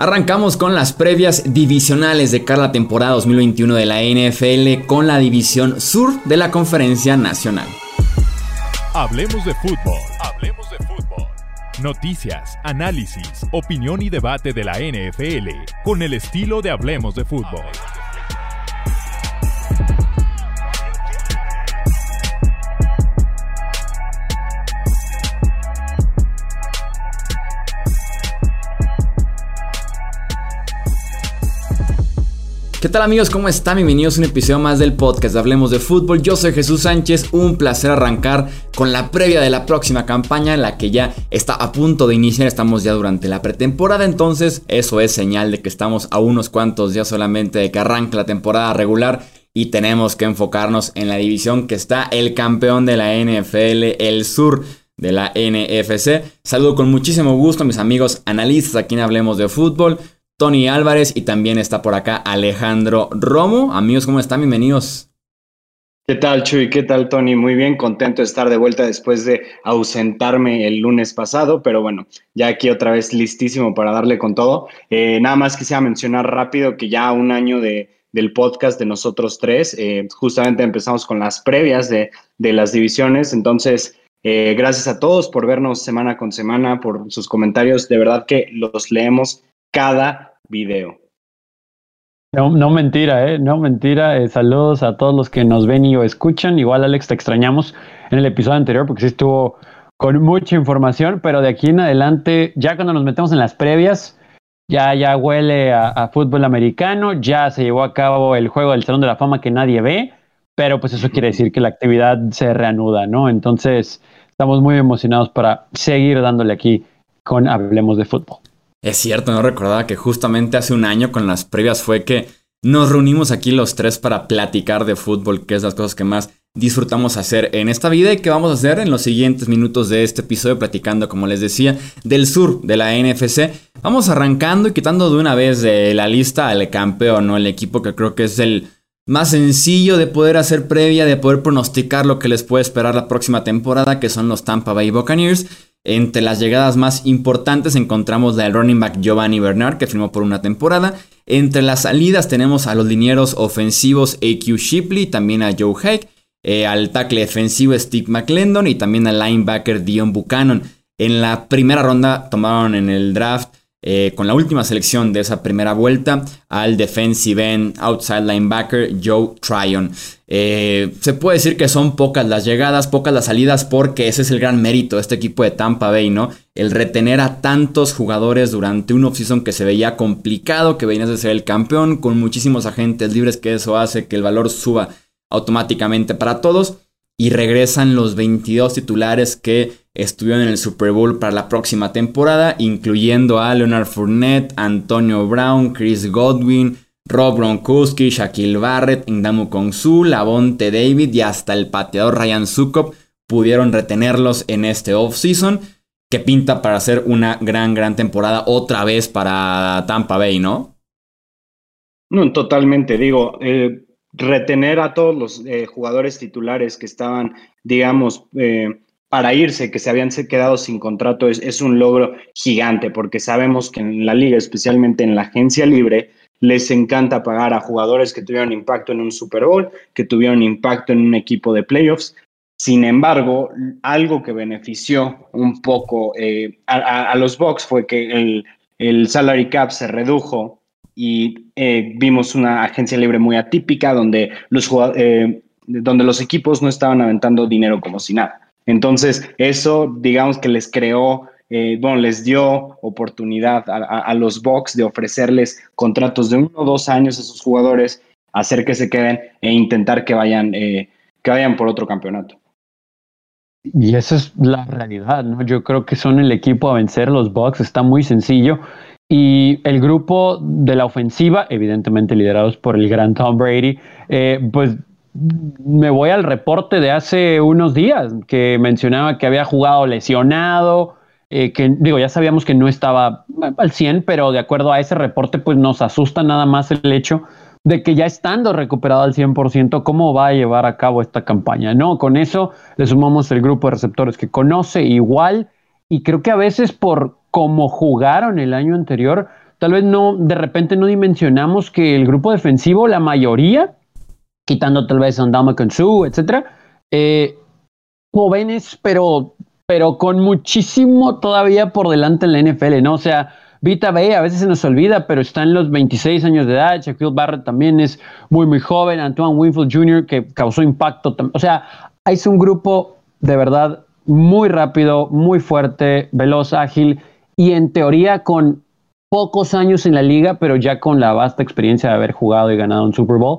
Arrancamos con las previas divisionales de cada temporada 2021 de la NFL con la división sur de la Conferencia Nacional. Hablemos de fútbol. Hablemos de fútbol. Noticias, análisis, opinión y debate de la NFL con el estilo de Hablemos de fútbol. ¿Qué tal amigos? ¿Cómo están? Bienvenidos a un episodio más del podcast Hablemos de Fútbol. Yo soy Jesús Sánchez, un placer arrancar con la previa de la próxima campaña, en la que ya está a punto de iniciar, estamos ya durante la pretemporada, entonces eso es señal de que estamos a unos cuantos días solamente de que arranque la temporada regular y tenemos que enfocarnos en la división que está el campeón de la NFL, el sur de la NFC. Saludo con muchísimo gusto a mis amigos analistas aquí en Hablemos de Fútbol. Tony Álvarez y también está por acá Alejandro Romo. Amigos, ¿cómo están? Bienvenidos. ¿Qué tal, Chuy? ¿Qué tal, Tony? Muy bien, contento de estar de vuelta después de ausentarme el lunes pasado, pero bueno, ya aquí otra vez listísimo para darle con todo. Eh, nada más quisiera mencionar rápido que ya un año de, del podcast de nosotros tres, eh, justamente empezamos con las previas de, de las divisiones, entonces eh, gracias a todos por vernos semana con semana, por sus comentarios. De verdad que los leemos cada video. No, no mentira, ¿eh? No mentira. Eh, saludos a todos los que nos ven y o escuchan. Igual, Alex, te extrañamos en el episodio anterior porque sí estuvo con mucha información, pero de aquí en adelante, ya cuando nos metemos en las previas, ya, ya huele a, fútbol americano, ya se llevó a cabo el juego del Salón de la Fama que nadie ve, pero pues eso quiere decir que la actividad se reanuda, ¿no? Entonces, estamos muy emocionados para seguir dándole aquí con Hablemos de Fútbol. Es cierto, no recordaba que justamente hace un año con las previas fue que nos reunimos aquí los tres para platicar de fútbol, que es las cosas que más disfrutamos hacer en esta vida y que vamos a hacer en los siguientes minutos de este episodio platicando, como les decía, del sur de la NFC. Vamos arrancando y quitando de una vez de la lista al campeón, ¿no? El equipo que creo que es el más sencillo de poder hacer previa, de poder pronosticar lo que les puede esperar la próxima temporada, que son los Tampa Bay Buccaneers. Entre las llegadas más importantes encontramos la del running back Giovanni Bernard, que firmó por una temporada. Entre las salidas tenemos a los linieros ofensivos AQ Shipley, también a Joe Haig, eh, al tackle defensivo Steve McClendon y también al linebacker Dion Buchanan. En la primera ronda tomaron en el draft eh, con la última selección de esa primera vuelta al defensive end outside linebacker Joe Tryon. Eh, se puede decir que son pocas las llegadas, pocas las salidas, porque ese es el gran mérito de este equipo de Tampa Bay, ¿no? El retener a tantos jugadores durante un offseason que se veía complicado, que venías de ser el campeón, con muchísimos agentes libres, que eso hace que el valor suba automáticamente para todos. Y regresan los 22 titulares que estuvieron en el Super Bowl para la próxima temporada, incluyendo a Leonard Fournette, Antonio Brown, Chris Godwin, Rob Gronkowski, Shaquille Barrett, Indamu Kongsu, Lavonte David y hasta el pateador Ryan Sukop pudieron retenerlos en este offseason que pinta para hacer una gran, gran temporada otra vez para Tampa Bay, ¿no? No, totalmente. Digo, eh, retener a todos los eh, jugadores titulares que estaban, digamos, eh, para irse, que se habían quedado sin contrato, es, un logro gigante, porque sabemos que en la liga, especialmente en la agencia libre, les encanta pagar a jugadores que tuvieron impacto en un Super Bowl, que tuvieron impacto en un equipo de playoffs. Sin embargo, algo que benefició un poco eh, a, los Bucks fue que el, salary cap se redujo y eh, vimos una agencia libre muy atípica donde los, eh, donde los equipos no estaban aventando dinero como si nada. Entonces, eso, digamos que les creó, eh, bueno, les dio oportunidad a, los Bucks de ofrecerles contratos de uno o dos años a sus jugadores, hacer que se queden e intentar que vayan, que vayan por otro campeonato. Y esa es la realidad, ¿no? Yo creo que son el equipo a vencer los Bucks, está muy sencillo. Y el grupo de la ofensiva, evidentemente liderados por el gran Tom Brady, eh, pues me voy al reporte de hace unos días que mencionaba que había jugado lesionado, eh, que digo, ya sabíamos que no estaba al 100, pero de acuerdo a ese reporte, pues nos asusta nada más el hecho de que ya estando recuperado al 100%, ¿cómo va a llevar a cabo esta campaña? No, con eso le sumamos el grupo de receptores que conoce igual y creo que a veces por cómo jugaron el año anterior, tal vez no, de repente no dimensionamos que el grupo defensivo, la mayoría, quitando tal vez Andama Su, etcétera, eh, jóvenes, pero, pero con muchísimo todavía por delante en la NFL, ¿no? O sea, Vita B a veces se nos olvida, pero está en los 26 años de edad. Shaquille Barrett también es muy, muy joven. Antoine Winfield Jr., que causó impacto. O sea, es un grupo de verdad muy rápido, muy fuerte, veloz, ágil y en teoría con pocos años en la liga, pero ya con la vasta experiencia de haber jugado y ganado un Super Bowl.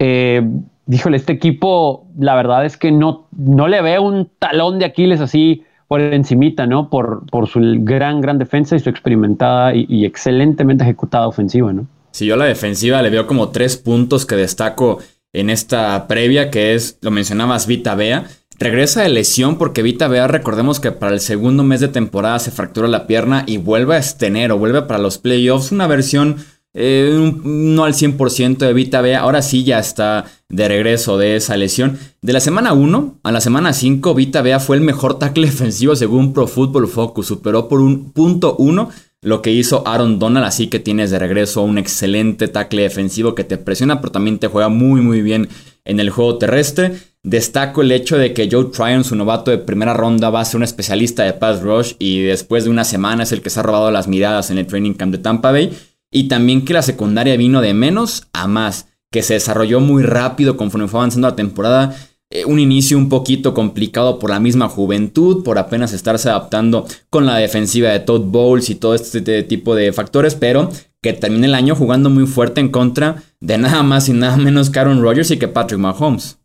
Eh, díjole, este equipo, la verdad es que no, no le veo un talón de Aquiles así por encimita, ¿no? Por, por su gran, gran defensa y su experimentada y, excelentemente ejecutada ofensiva, ¿no? Si yo a la defensiva le veo como tres puntos que destaco en esta previa, que es, lo mencionabas, Vita Bea. Regresa de lesión porque Vita Bea, recordemos que para el segundo mes de temporada se fractura la pierna y vuelve a estener o vuelve para los playoffs. Una versión eh, no al 100% de Vita Bea. Ahora sí ya está de regreso de esa lesión. De la semana 1 a la semana 5, Vita Bea fue el mejor tackle defensivo según Pro Football Focus. Superó por un punto 1 lo que hizo Aaron Donald. Así que tienes de regreso un excelente tackle defensivo que te presiona, pero también te juega muy, muy bien en el juego terrestre. Destaco el hecho de que Joe Tryon, su novato de primera ronda, va a ser un especialista de pass rush y después de una semana es el que se ha robado las miradas en el training camp de Tampa Bay. Y también que la secundaria vino de menos a más, que se desarrolló muy rápido conforme fue avanzando la temporada. Eh, un inicio un poquito complicado por la misma juventud, por apenas estarse adaptando con la defensiva de Todd Bowles y todo este tipo de factores, pero que termine el año jugando muy fuerte en contra de nada más y nada menos que Aaron Rodgers y que Patrick Mahomes.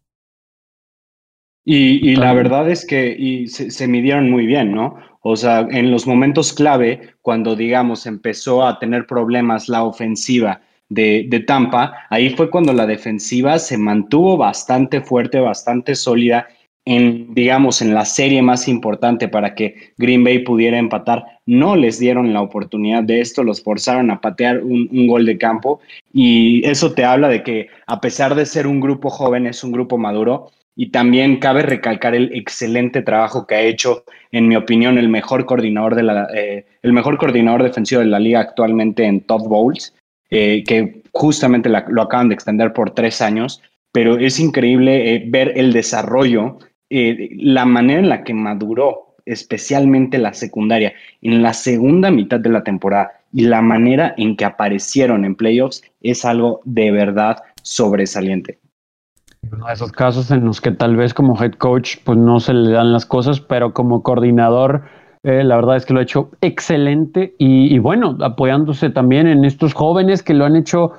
Y, la verdad es que se, midieron muy bien, ¿no? O sea, en los momentos clave, cuando, digamos, empezó a tener problemas la ofensiva de, Tampa, ahí fue cuando la defensiva se mantuvo bastante fuerte, bastante sólida en, digamos, en la serie más importante para que Green Bay pudiera empatar. No les dieron la oportunidad de esto, los forzaron a patear un, un, gol de campo y eso te habla de que a pesar de ser un grupo joven, es un grupo maduro y también cabe recalcar el excelente trabajo que ha hecho, en mi opinión, el mejor coordinador, de la, eh, el mejor coordinador defensivo de la liga actualmente en Top Bowls, eh, que justamente lo acaban de extender por tres años, pero es increíble eh, ver el desarrollo, la manera en la que maduró, especialmente la secundaria, en la segunda mitad de la temporada y la manera en que aparecieron en playoffs es algo de verdad sobresaliente. Uno de esos casos en los que tal vez como head coach pues no se le dan las cosas, pero como coordinador eh, la verdad es que lo ha hecho excelente y, bueno, apoyándose también en estos jóvenes que lo han hecho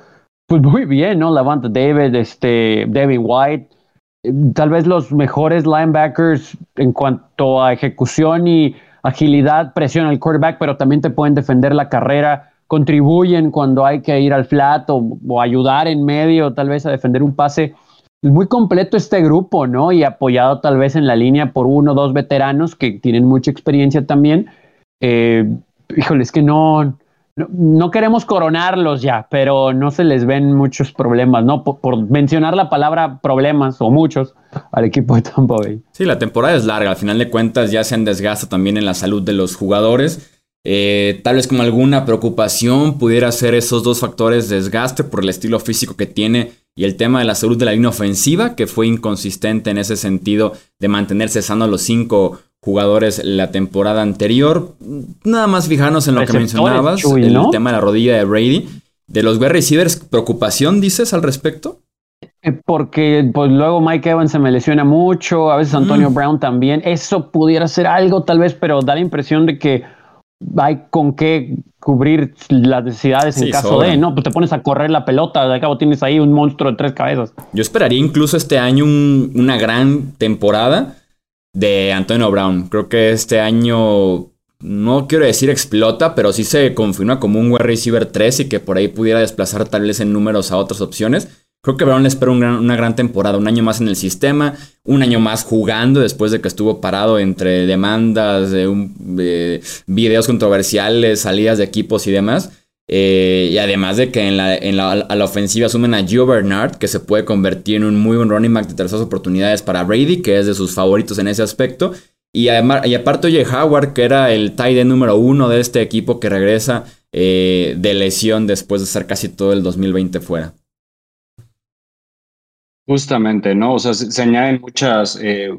pues muy bien, ¿no? Lavante David, este, Devin White, eh, tal vez los mejores linebackers en cuanto a ejecución y agilidad, presión al quarterback, pero también te pueden defender la carrera, contribuyen cuando hay que ir al flat o ayudar en medio, tal vez a defender un pase muy completo este grupo, ¿no? Y apoyado tal vez en la línea por uno o dos veteranos que tienen mucha experiencia también. Eh, híjole, es que no, no, queremos coronarlos ya, pero no se les ven muchos problemas, ¿no? Por, mencionar la palabra problemas o muchos al equipo de Tampa Bay. Sí, la temporada es larga, al final de cuentas ya se han desgasta también en la salud de los jugadores. Eh, tal vez como alguna preocupación pudiera ser esos dos factores, desgaste por el estilo físico que tiene y el tema de la salud de la línea ofensiva, que fue inconsistente en ese sentido de mantenerse sano los cinco jugadores la temporada anterior. Nada más fijarnos en lo que mencionabas, el tema de la rodilla de Brady. De los wide receivers, ¿preocupación dices al respecto? Eh, porque pues luego Mike Evans se me lesiona mucho, a veces Antonio mm. Brown también. Eso pudiera ser algo tal vez, pero da la impresión de que hay con qué cubrir las necesidades en caso de, ¿no? Pues te pones a correr la pelota, de cabo tienes ahí un monstruo de tres cabezas. Yo esperaría incluso este año una gran temporada de Antonio Brown. Creo que este año, no quiero decir explota, pero sí se confirma como un wide receiver 3 y que por ahí pudiera desplazar tal vez en números a otras opciones. Creo que Brown le espera una gran temporada, un año más en el sistema, un año más jugando después de que estuvo parado entre demandas, de videos controversiales, salidas de equipos y demás. Eh, y además de que a la ofensiva asumen a Gio Bernard, que se puede convertir en un muy buen running back de terceras oportunidades para Brady, que es de sus favoritos en ese aspecto. Y, además, y aparte oye Howard, que era el tight end número uno de este equipo que regresa eh, de lesión después de estar casi todo el 2020 fuera. Justamente, ¿no? O sea, se, añaden muchas, eh,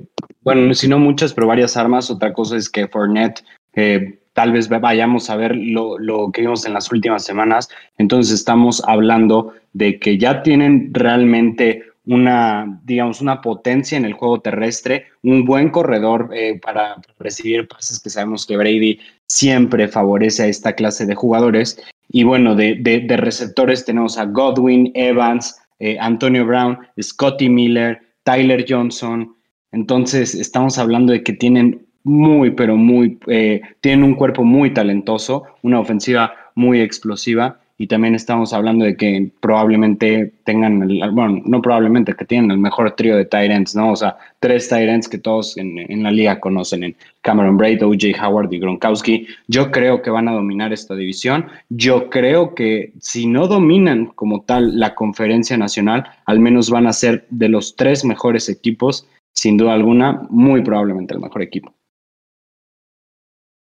bueno, si no muchas, pero varias armas. Otra cosa es que Fournette, eh, tal vez vayamos a ver lo, lo, que vimos en las últimas semanas. Entonces estamos hablando de que ya tienen realmente una, digamos, una potencia en el juego terrestre, un buen corredor eh, para recibir pases que sabemos que Brady siempre favorece a esta clase de jugadores. Y bueno, de, de, receptores tenemos a Godwin, Evans, eh, Antonio Brown, Scotty Miller, Tyler Johnson. Entonces, estamos hablando de que tienen muy, pero muy, eh, tienen un cuerpo muy talentoso, una ofensiva muy explosiva y también estamos hablando de que probablemente tengan, bueno, no probablemente, que tienen el mejor trío de tight ends, ¿no? O sea, tres tight que todos en, la liga conocen, en Cameron Braid, OJ Howard y Gronkowski. Yo creo que van a dominar esta división. Yo creo que si no dominan como tal la conferencia nacional, al menos van a ser de los tres mejores equipos, sin duda alguna, muy probablemente el mejor equipo.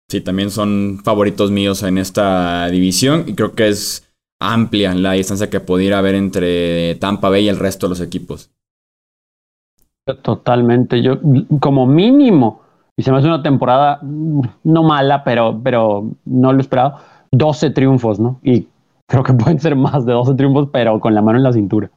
Sí, también son favoritos míos en esta división y creo que es amplia la distancia que pudiera haber entre Tampa Bay y el resto de los equipos. Totalmente. Yo, como mínimo, y se me hace una temporada mm, no mala, pero, pero no lo esperaba, 12 triunfos, ¿no? Y creo que pueden ser más de 12 triunfos, pero con la mano en la cintura.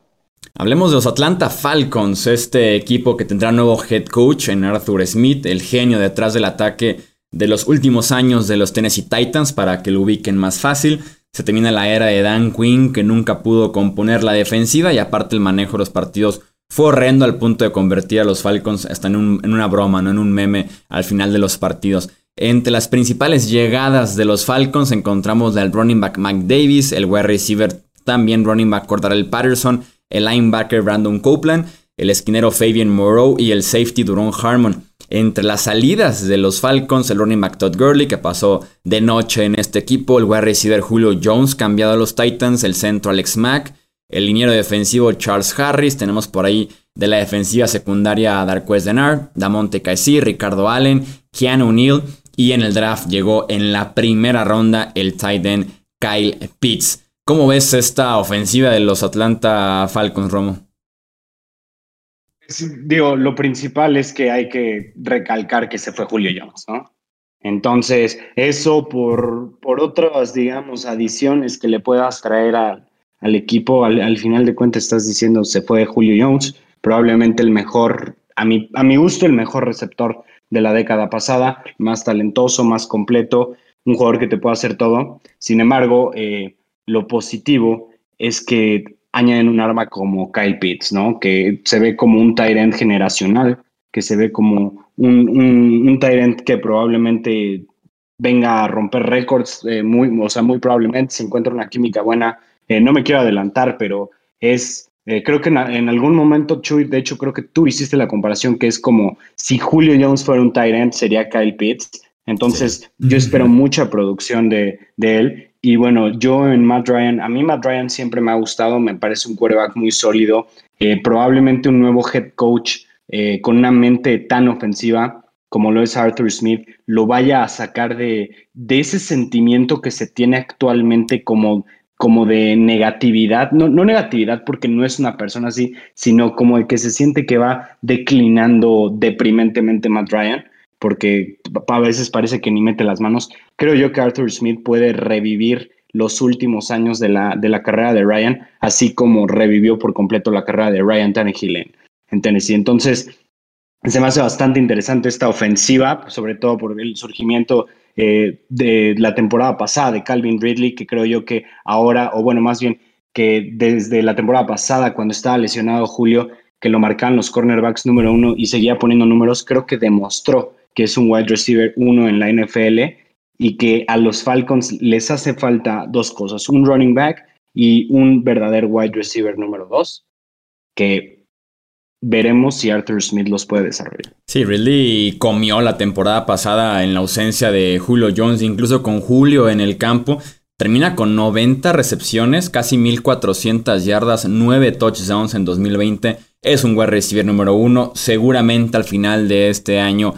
Hablemos de los Atlanta Falcons, este equipo que tendrá nuevo head coach en Arthur Smith, el genio detrás del ataque de los últimos años de los Tennessee Titans, para que lo ubiquen más fácil. Se termina la era de Dan Quinn, que nunca pudo componer la defensiva y aparte el manejo de los partidos fue horrendo al punto de convertir a los Falcons hasta en, una broma, no en un meme al final de los partidos. Entre las principales llegadas de los Falcons encontramos al running back Mike Davis, el wide receiver también running back Cordarel Patterson, el linebacker Brandon Copeland, el esquinero Fabian Moreau y el safety Duron Harmon. Entre las salidas de los Falcons, el running back Todd Gurley, que pasó de noche en este equipo, el wide receiver Julio Jones, cambiado a los Titans, el centro Alex Mack, el liniero defensivo Charles Harris, tenemos por ahí de la defensiva secundaria Darquez Denard, Damonte Caesí, Ricardo Allen, Keanu Neal, y en el draft llegó en la primera ronda el tight end Kyle Pitts. ¿Cómo ves esta ofensiva de los Atlanta Falcons, Romo? Digo, lo principal es que hay que recalcar que se fue Julio Jones, ¿no? Entonces, eso por, por otras, digamos, adiciones que le puedas traer al equipo, al, final de cuentas estás diciendo se fue Julio Jones, probablemente el mejor, a mi, a mi gusto, el mejor receptor de la década pasada, más talentoso, más completo, un jugador que te puede hacer todo. Sin embargo, eh, lo positivo es que añaden un arma como Kyle Pitts, ¿no? Que se ve como un Tyrant generacional, que se ve como un, un, Tyrant que probablemente venga a romper récords, eh, muy, o sea, muy probablemente se encuentra una química buena. Eh, no me quiero adelantar, pero es, eh, creo que en, algún momento, Chuy, de hecho, creo que tú hiciste la comparación que es como si Julio Jones fuera un Tyrant, sería Kyle Pitts. Entonces, yo espero mucha producción de, de él y bueno, yo en Matt Ryan, a mí Matt Ryan siempre me ha gustado, me parece un quarterback muy sólido, eh, probablemente un nuevo head coach eh, con una mente tan ofensiva como lo es Arthur Smith, lo vaya a sacar de, de ese sentimiento que se tiene actualmente como, como de negatividad, no, no negatividad porque no es una persona así, sino como el que se siente que va declinando deprimentemente Matt Ryan porque a veces parece que ni mete las manos. Creo yo que Arthur Smith puede revivir los últimos años de la, de la carrera de Ryan, así como revivió por completo la carrera de Ryan Tannehill en, Tennessee. Entonces, se me hace bastante interesante esta ofensiva, sobre todo por el surgimiento eh, de la temporada pasada de Calvin Ridley, que creo yo que ahora, o bueno, más bien que desde la temporada pasada, cuando estaba lesionado Julio, que lo marcaban los cornerbacks número uno y seguía poniendo números, creo que demostró que es un wide receiver uno en la NFL y que a los Falcons les hace falta dos cosas, un running back y un verdadero wide receiver número dos, que veremos si Arthur Smith los puede desarrollar. Sí, Ridley comió la temporada pasada en la ausencia de Julio Jones, incluso con Julio en el campo. Termina con 90 recepciones, casi 1400 yardas, 9 touchdowns en 2020. Es un wide receiver número uno. Seguramente al final de este año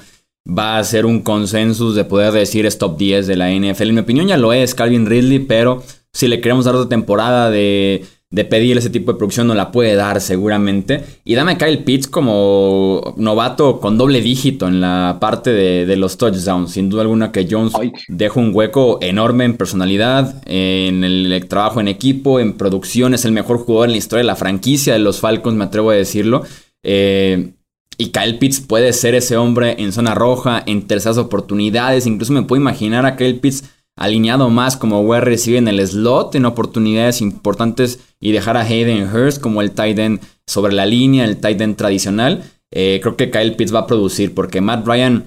va a ser un consensus de poder decir es top 10 de la NFL. En mi opinión ya lo es Calvin Ridley, pero si le queremos dar otra temporada de, de pedir ese tipo de producción, no la puede dar seguramente. Y dame a Kyle Pitts como novato con doble dígito en la parte de, los touchdowns. Sin duda alguna que Jones deja un hueco enorme en personalidad, en el trabajo en equipo, en producción. Es el mejor jugador en la historia de la franquicia de los Falcons, me atrevo a decirlo. Eh, y Kyle Pitts puede ser ese hombre en zona roja, en terceras oportunidades. Incluso me puedo imaginar a Kyle Pitts alineado más como wide receiver en el slot, en oportunidades importantes y dejar a Hayden Hurst como el tight end sobre la línea, el tight end tradicional. Eh, creo que Kyle Pitts va a producir porque Matt Ryan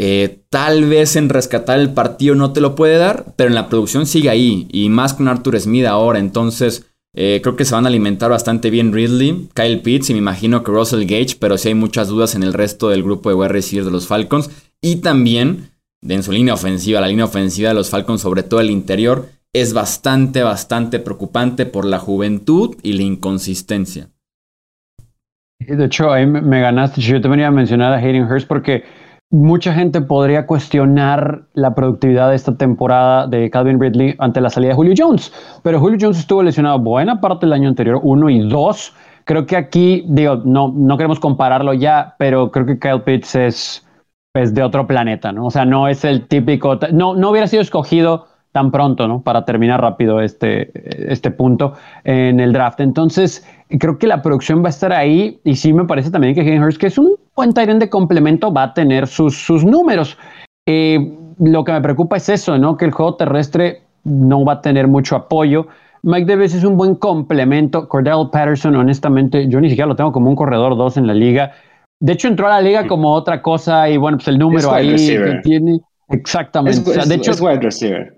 eh, tal vez en rescatar el partido no te lo puede dar, pero en la producción sigue ahí y más con Arthur Smith ahora. Entonces eh, creo que se van a alimentar bastante bien Ridley, Kyle Pitts y me imagino que Russell Gage, pero sí hay muchas dudas en el resto del grupo de wide de los Falcons. Y también en su línea ofensiva, la línea ofensiva de los Falcons, sobre todo el interior, es bastante, bastante preocupante por la juventud y la inconsistencia. De hecho, ahí me ganaste. Yo te venía a mencionar a Hayden Hurst porque mucha gente podría cuestionar la productividad de esta temporada de Calvin Ridley ante la salida de Julio Jones. Pero Julio Jones estuvo lesionado buena parte del año anterior, uno y dos. Creo que aquí, digo, no, no queremos compararlo ya, pero creo que Kyle Pitts es, es de otro planeta, ¿no? O sea, no es el típico, no, no hubiera sido escogido tan pronto, ¿no? Para terminar rápido este, este punto en el draft. Entonces, creo que la producción va a estar ahí y sí me parece también que Hayden Hurst, que es un buen Tyrant de complemento, va a tener sus, sus números. Eh, lo que me preocupa es eso, ¿no? Que el juego terrestre no va a tener mucho apoyo. Mike Davis es un buen complemento. Cordell Patterson, honestamente, yo ni siquiera lo tengo como un corredor 2 en la liga. De hecho, entró a la liga como otra cosa y bueno, pues el número ahí que tiene. Exactamente. de hecho, es wide receiver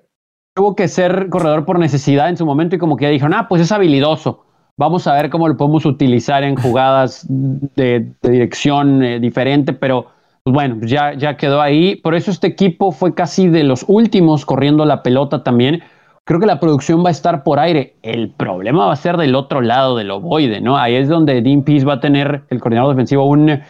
tuvo que ser corredor por necesidad en su momento y como que ya dijeron, ah, pues es habilidoso. Vamos a ver cómo lo podemos utilizar en jugadas de, dirección eh, diferente, pero pues bueno, ya, ya quedó ahí. Por eso este equipo fue casi de los últimos corriendo la pelota también. Creo que la producción va a estar por aire. El problema va a ser del otro lado del ovoide, ¿no? Ahí es donde Dean Pease va a tener, el coordinador defensivo, un,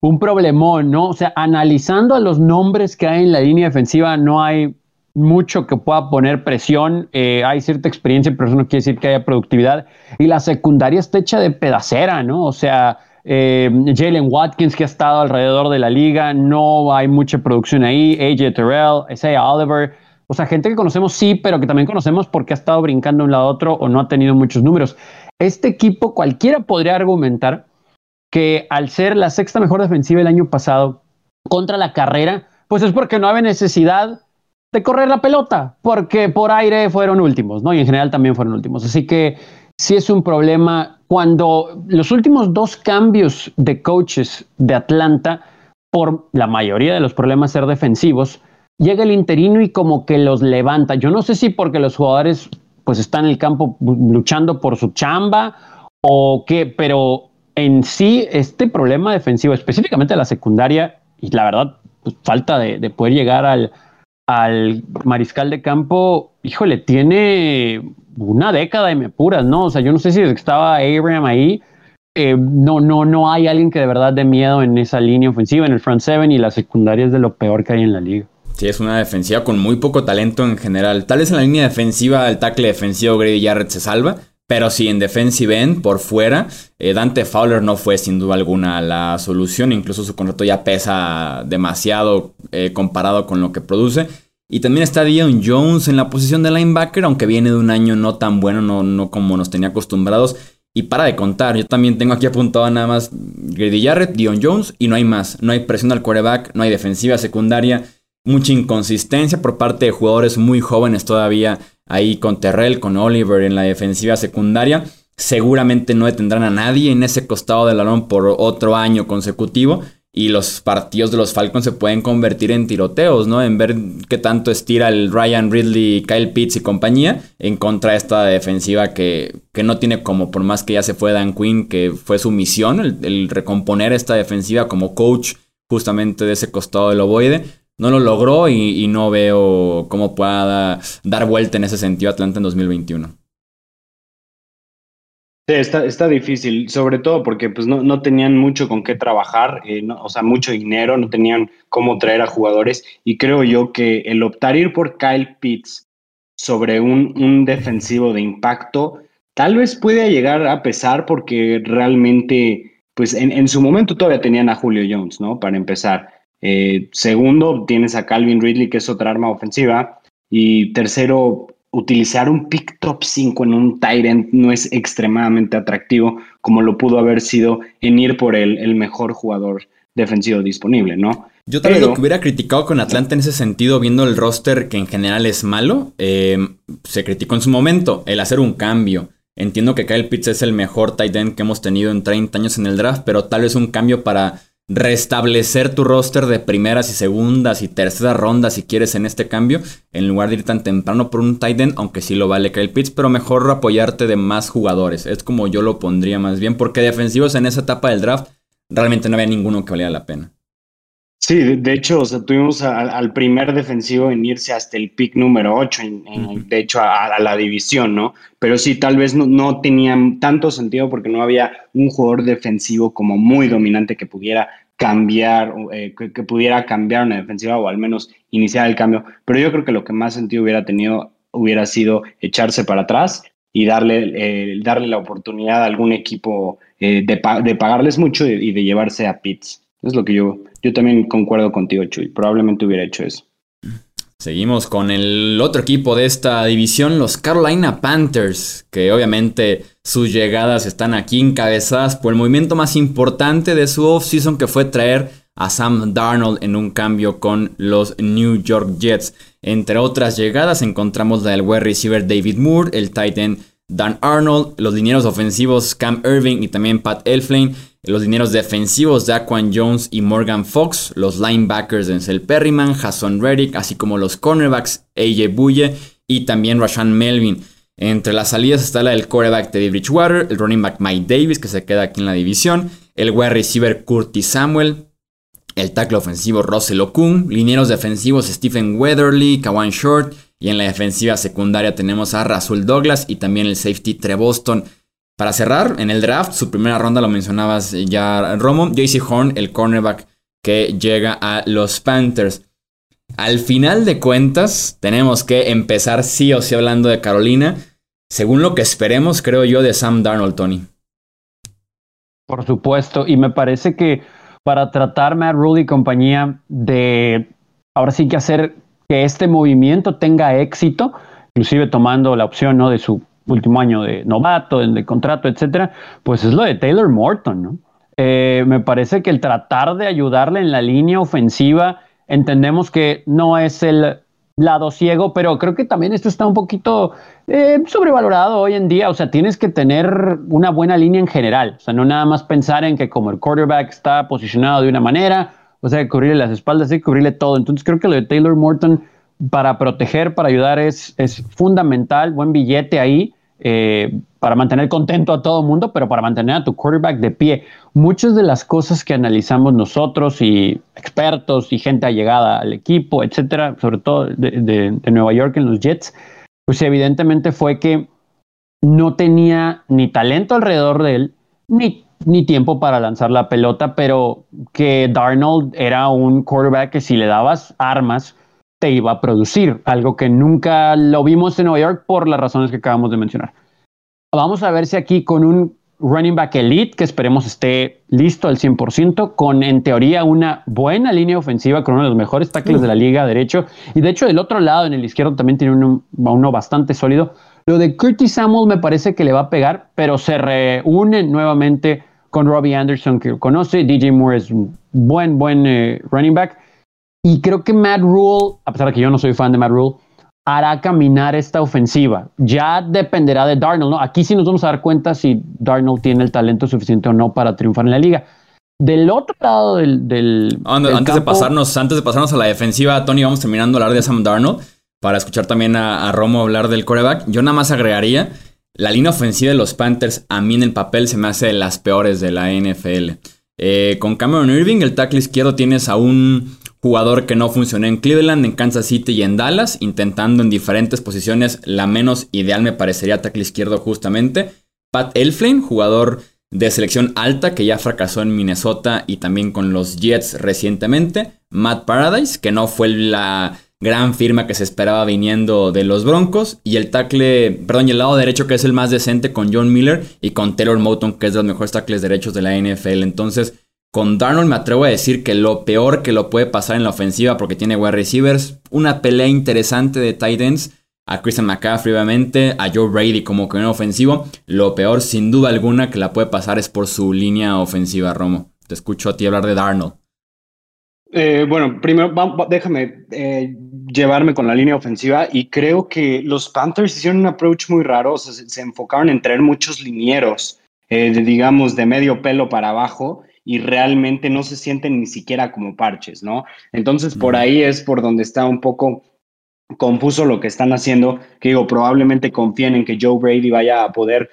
un problemón, ¿no? O sea, analizando a los nombres que hay en la línea defensiva, no hay mucho que pueda poner presión. Eh, hay cierta experiencia, pero eso no quiere decir que haya productividad. Y la secundaria está hecha de pedacera, ¿no? O sea, eh, Jalen Watkins, que ha estado alrededor de la liga, no hay mucha producción ahí. AJ Terrell, Isaiah Oliver. O sea, gente que conocemos sí, pero que también conocemos porque ha estado brincando de un lado a otro o no ha tenido muchos números. Este equipo, cualquiera podría argumentar que al ser la sexta mejor defensiva el año pasado contra la carrera, pues es porque no había necesidad de correr la pelota, porque por aire fueron últimos, ¿no? Y en general también fueron últimos. Así que sí es un problema cuando los últimos dos cambios de coaches de Atlanta, por la mayoría de los problemas ser defensivos, llega el interino y como que los levanta. Yo no sé si porque los jugadores pues están en el campo luchando por su chamba o qué, pero en sí este problema defensivo, específicamente la secundaria, y la verdad, pues, falta de poder llegar al, al mariscal de campo, híjole, tiene una década y me apuras, ¿no? O sea, yo no sé si estaba Abraham ahí. Eh, no, no, no hay alguien que de verdad dé miedo en esa línea ofensiva, en el front seven y la secundaria es de lo peor que hay en la liga. Sí, es una defensiva con muy poco talento en general. Tal vez en la línea defensiva el tackle defensivo Grady Jarrett se salva, pero sí, en defensive end, por fuera, eh, Dante Fowler no fue sin duda alguna la solución. Incluso su contrato ya pesa demasiado eh, comparado con lo que produce. Y también está Dion Jones en la posición de linebacker, aunque viene de un año no tan bueno, no, no como nos tenía acostumbrados. Y para de contar, yo también tengo aquí apuntado nada más Grady Jarrett, Dion Jones y no hay más. No hay presión al quarterback, no hay defensiva secundaria, mucha inconsistencia por parte de jugadores muy jóvenes todavía ahí con Terrell, con Oliver en la defensiva secundaria. Seguramente no detendrán a nadie en ese costado del balón por otro año consecutivo. Y los partidos de los Falcons se pueden convertir en tiroteos, ¿no? En ver qué tanto estira el Ryan Ridley, Kyle Pitts y compañía en contra de esta defensiva que, que no tiene como, por más que ya se fue Dan Quinn, que fue su misión, el, recomponer esta defensiva como coach justamente de ese costado del ovoide no lo logró y, no veo cómo pueda dar vuelta en ese sentido Atlanta en 2021. Sí, está, está difícil, sobre todo porque pues, no, no tenían mucho con qué trabajar, eh, o sea, mucho dinero, no tenían cómo traer a jugadores. Y creo yo que el optar ir por Kyle Pitts sobre un, un defensivo de impacto, tal vez pueda llegar a pesar porque realmente, pues en, en su momento todavía tenían a Julio Jones, ¿no? Para empezar. Eh, segundo, tienes a Calvin Ridley, que es otra arma ofensiva. Y tercero, utilizar un pick top 5 en un Tyrant no es extremadamente atractivo como lo pudo haber sido en ir por el, el mejor jugador defensivo disponible, ¿no? Yo tal vez lo que hubiera criticado con Atlanta en ese sentido, viendo el roster que en general es malo, eh, se criticó en su momento el hacer un cambio. Entiendo que Kyle Pitts es el mejor tight end que hemos tenido en 30 años en el draft, pero tal vez un cambio para restablecer tu roster de primeras y segundas y terceras rondas si quieres en este cambio, en lugar de ir tan temprano por un tight end, aunque sí lo vale Kyle Pitts, pero mejor apoyarte de más jugadores. Es como yo lo pondría más bien, porque defensivos en esa etapa del draft realmente no había ninguno que valiera la pena. Sí, de hecho, o sea, tuvimos al primer defensivo en irse hasta el pick número 8, de hecho, a, la división, ¿no? Pero sí, tal vez no, no tenían tanto sentido porque no había un jugador defensivo como muy dominante que pudiera cambiar, eh, que, pudiera cambiar una defensiva o al menos iniciar el cambio. Pero yo creo que lo que más sentido hubiera tenido hubiera sido echarse para atrás y darle, eh, darle la oportunidad a algún equipo eh, de, de, pagarles mucho y de llevarse a Pitts. Es lo que yo, yo también concuerdo contigo, Chuy. Probablemente hubiera hecho eso. Seguimos con el otro equipo de esta división, los Carolina Panthers, que obviamente sus llegadas están aquí encabezadas por el movimiento más importante de su offseason que fue traer a Sam Darnold en un cambio con los New York Jets. Entre otras llegadas encontramos la del wide receiver David Moore, el Titan Dan Arnold, los dineros ofensivos Cam Irving y también Pat Elflane, los dineros defensivos Daquan Jones y Morgan Fox, los linebackers Denzel Perryman, Jason Reddick, así como los cornerbacks AJ Buye y también Rashan Melvin. Entre las salidas está la del quarterback Teddy Bridgewater, el running back Mike Davis que se queda aquí en la división, el wide receiver Curtis Samuel, el tackle ofensivo Russell Okun, linieros defensivos Stephen Weatherly, Kawan Short, y en la defensiva secundaria tenemos a Rasul Douglas y también el safety Treboston. Para cerrar, en el draft, su primera ronda lo mencionabas ya, Romo, JC Horn, el cornerback que llega a los Panthers. Al final de cuentas, tenemos que empezar sí o sí hablando de Carolina, según lo que esperemos, creo yo, de Sam Darnold, Tony. Por supuesto, y me parece que para tratar Matt Rule y compañía de ahora sí que hacer que este movimiento tenga éxito, inclusive tomando la opción ¿no? de su último año de novato, de contrato, etcétera, pues es lo de Taylor Morton, ¿no? Eh, me parece que el tratar de ayudarle en la línea ofensiva, entendemos que no es el lado ciego, pero creo que también esto está un poquito eh, sobrevalorado hoy en día. O sea, tienes que tener una buena línea en general. O sea, no nada más pensar en que como el quarterback está posicionado de una manera, o sea, cubrirle las espaldas, que cubrirle todo. Entonces creo que lo de Taylor Morton para proteger, para ayudar es, es fundamental, buen billete ahí. Eh, para mantener contento a todo el mundo, pero para mantener a tu quarterback de pie. Muchas de las cosas que analizamos nosotros y expertos y gente allegada al equipo, etcétera, sobre todo de, Nueva York en los Jets, pues evidentemente fue que no tenía ni talento alrededor de él, ni ni tiempo para lanzar la pelota, pero que Darnold era un quarterback que si le dabas armas iba a producir, algo que nunca lo vimos en Nueva York por las razones que acabamos de mencionar. Vamos a ver si aquí con un running back elite, que esperemos esté listo al 100%, con en teoría una buena línea ofensiva, con uno de los mejores tackles de la liga derecho, y de hecho del otro lado, en el izquierdo, también tiene uno, uno bastante sólido. Lo de Curtis Samuel me parece que le va a pegar, pero se reúne nuevamente con Robbie Anderson, que conoce. DJ Moore es un buen, buen eh, running back. Y creo que Matt Rule, a pesar de que yo no soy fan de Matt Rule, hará caminar esta ofensiva. Ya dependerá de Darnold, ¿no? Aquí sí nos vamos a dar cuenta si Darnold tiene el talento suficiente o no para triunfar en la liga. Del otro lado del. antes, de pasarnos, antes de pasarnos a la defensiva, Tony, vamos terminando a hablar de Sam Darnold. Para escuchar también a, a Romo hablar del coreback. Yo nada más agregaría la línea ofensiva de los Panthers, a mí en el papel, se me hace de las peores de la NFL. Eh, con Cameron Irving, el tackle izquierdo, tienes a un jugador que no funcionó en Cleveland, en Kansas City y en Dallas, intentando en diferentes posiciones. La menos ideal me parecería tackle izquierdo justamente. Pat Elflin, jugador de selección alta que ya fracasó en Minnesota y también con los Jets recientemente. Matt Paradise, que no fue la gran firma que se esperaba viniendo de los Broncos. Y el tackle, perdón, y el lado derecho que es el más decente con John Miller y con Taylor Moton, que es de los mejores tackles derechos de la NFL. Entonces, con Darnold me atrevo a decir que lo peor que lo puede pasar en la ofensiva, porque tiene wide receivers, una pelea interesante de tight ends a Christian McCaffrey, obviamente, a Joe Brady como que ofensivo. Lo peor, sin duda alguna, que la puede pasar es por su línea ofensiva, Romo. Te escucho a ti hablar de Darnold. Eh, bueno, primero déjame eh, llevarme con la línea ofensiva y creo que los Panthers hicieron un approach muy raro, o sea, se, enfocaron en traer muchos linieros, eh, digamos, de medio pelo para abajo y realmente no se sienten ni siquiera como parches, ¿no? Entonces, por ahí es por donde está un poco confuso lo que están haciendo, que digo, probablemente confíen en que Joe Brady vaya a poder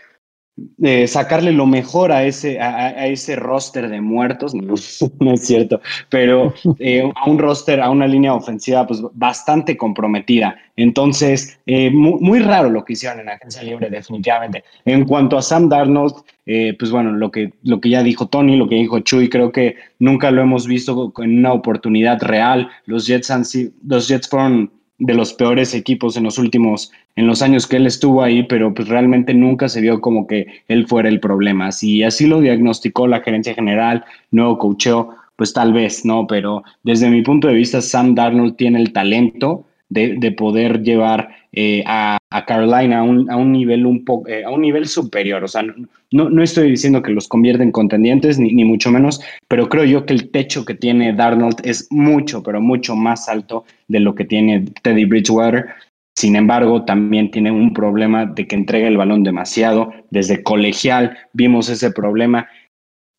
eh, sacarle lo mejor a ese, a, ese roster de muertos, no, es cierto, pero eh, a un roster, a una línea ofensiva pues bastante comprometida. Entonces, eh, muy, raro lo que hicieron en Agencia Libre, definitivamente. En cuanto a Sam Darnold, pues bueno, lo que, lo que ya dijo Tony, lo que dijo Chuy, creo que nunca lo hemos visto en una oportunidad real. Los Jets, han, los Jets fueron de los peores equipos en los últimos, en los años que él estuvo ahí, pero pues realmente nunca se vio como que él fuera el problema. Si así lo diagnosticó la gerencia general, nuevo coacheo, pues tal vez, ¿no? Pero desde mi punto de vista, Sam Darnold tiene el talento de, poder llevar eh, a, Carolina a un, a un nivel un poco, eh, a un nivel superior. O sea, no, no estoy diciendo que los convierten en contendientes, ni, ni mucho menos, pero creo yo que el techo que tiene Darnold es mucho, pero mucho más alto de lo que tiene Teddy Bridgewater. Sin embargo, también tiene un problema de que entrega el balón demasiado. Desde colegial vimos ese problema.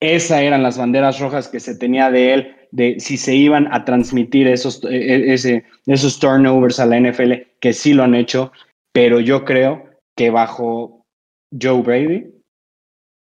Esas eran las banderas rojas que se tenía de él de si se iban a transmitir esos, e, e, ese, esos turnovers a la NFL, que sí lo han hecho, pero yo creo que bajo Joe Brady,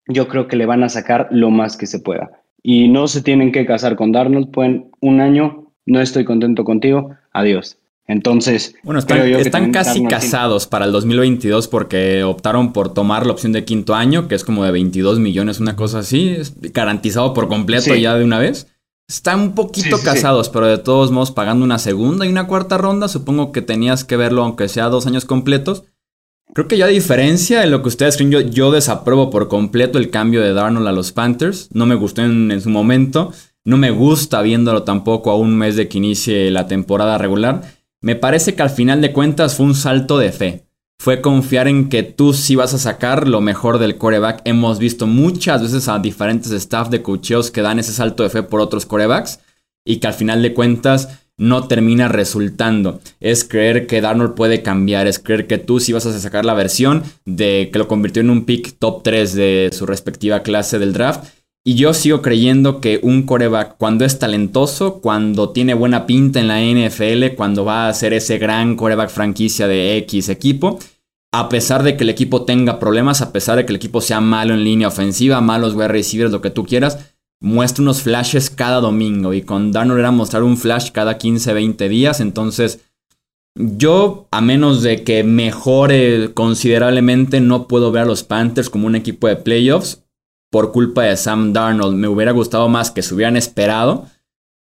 yo creo que le van a sacar lo más que se pueda. Y no se tienen que casar con Darnold, pueden un año, no estoy contento contigo, adiós. Entonces, bueno, están, casi casados para el 2022 porque optaron por tomar la opción de quinto año, que es como de 22 millones, una cosa así, garantizado por completo ya de una vez. Están un poquito casados, pero de todos modos pagando una segunda y una cuarta ronda. Supongo que tenías que verlo aunque sea dos años completos. Creo que ya a diferencia de lo que ustedes creen, yo, yo desapruebo por completo el cambio de Darnold a los Panthers. No me gustó en, en su momento. No me gusta viéndolo tampoco a un mes de que inicie la temporada regular. Me parece que al final de cuentas fue un salto de fe fue confiar en que tú sí vas a sacar lo mejor del coreback. Hemos visto muchas veces a diferentes staff de coacheos que dan ese salto de fe por otros corebacks y que al final de cuentas no termina resultando. Es creer que Darnold puede cambiar, es creer que tú sí vas a sacar la versión de que lo convirtió en un pick top 3 de su respectiva clase del draft. Y yo sigo creyendo que un coreback, cuando es talentoso, cuando tiene buena pinta en la NFL, cuando va a ser ese gran coreback franquicia de X equipo, a pesar de que el equipo tenga problemas, a pesar de que el equipo sea malo en línea ofensiva, malos wide receivers, lo que tú quieras, muestra unos flashes cada domingo. Y con Darnold era mostrar un flash cada 15, 20 días. Entonces, yo, a menos de que mejore considerablemente, no puedo ver a los Panthers como un equipo de playoffs por culpa de Sam Darnold. Me hubiera gustado más que se hubieran esperado.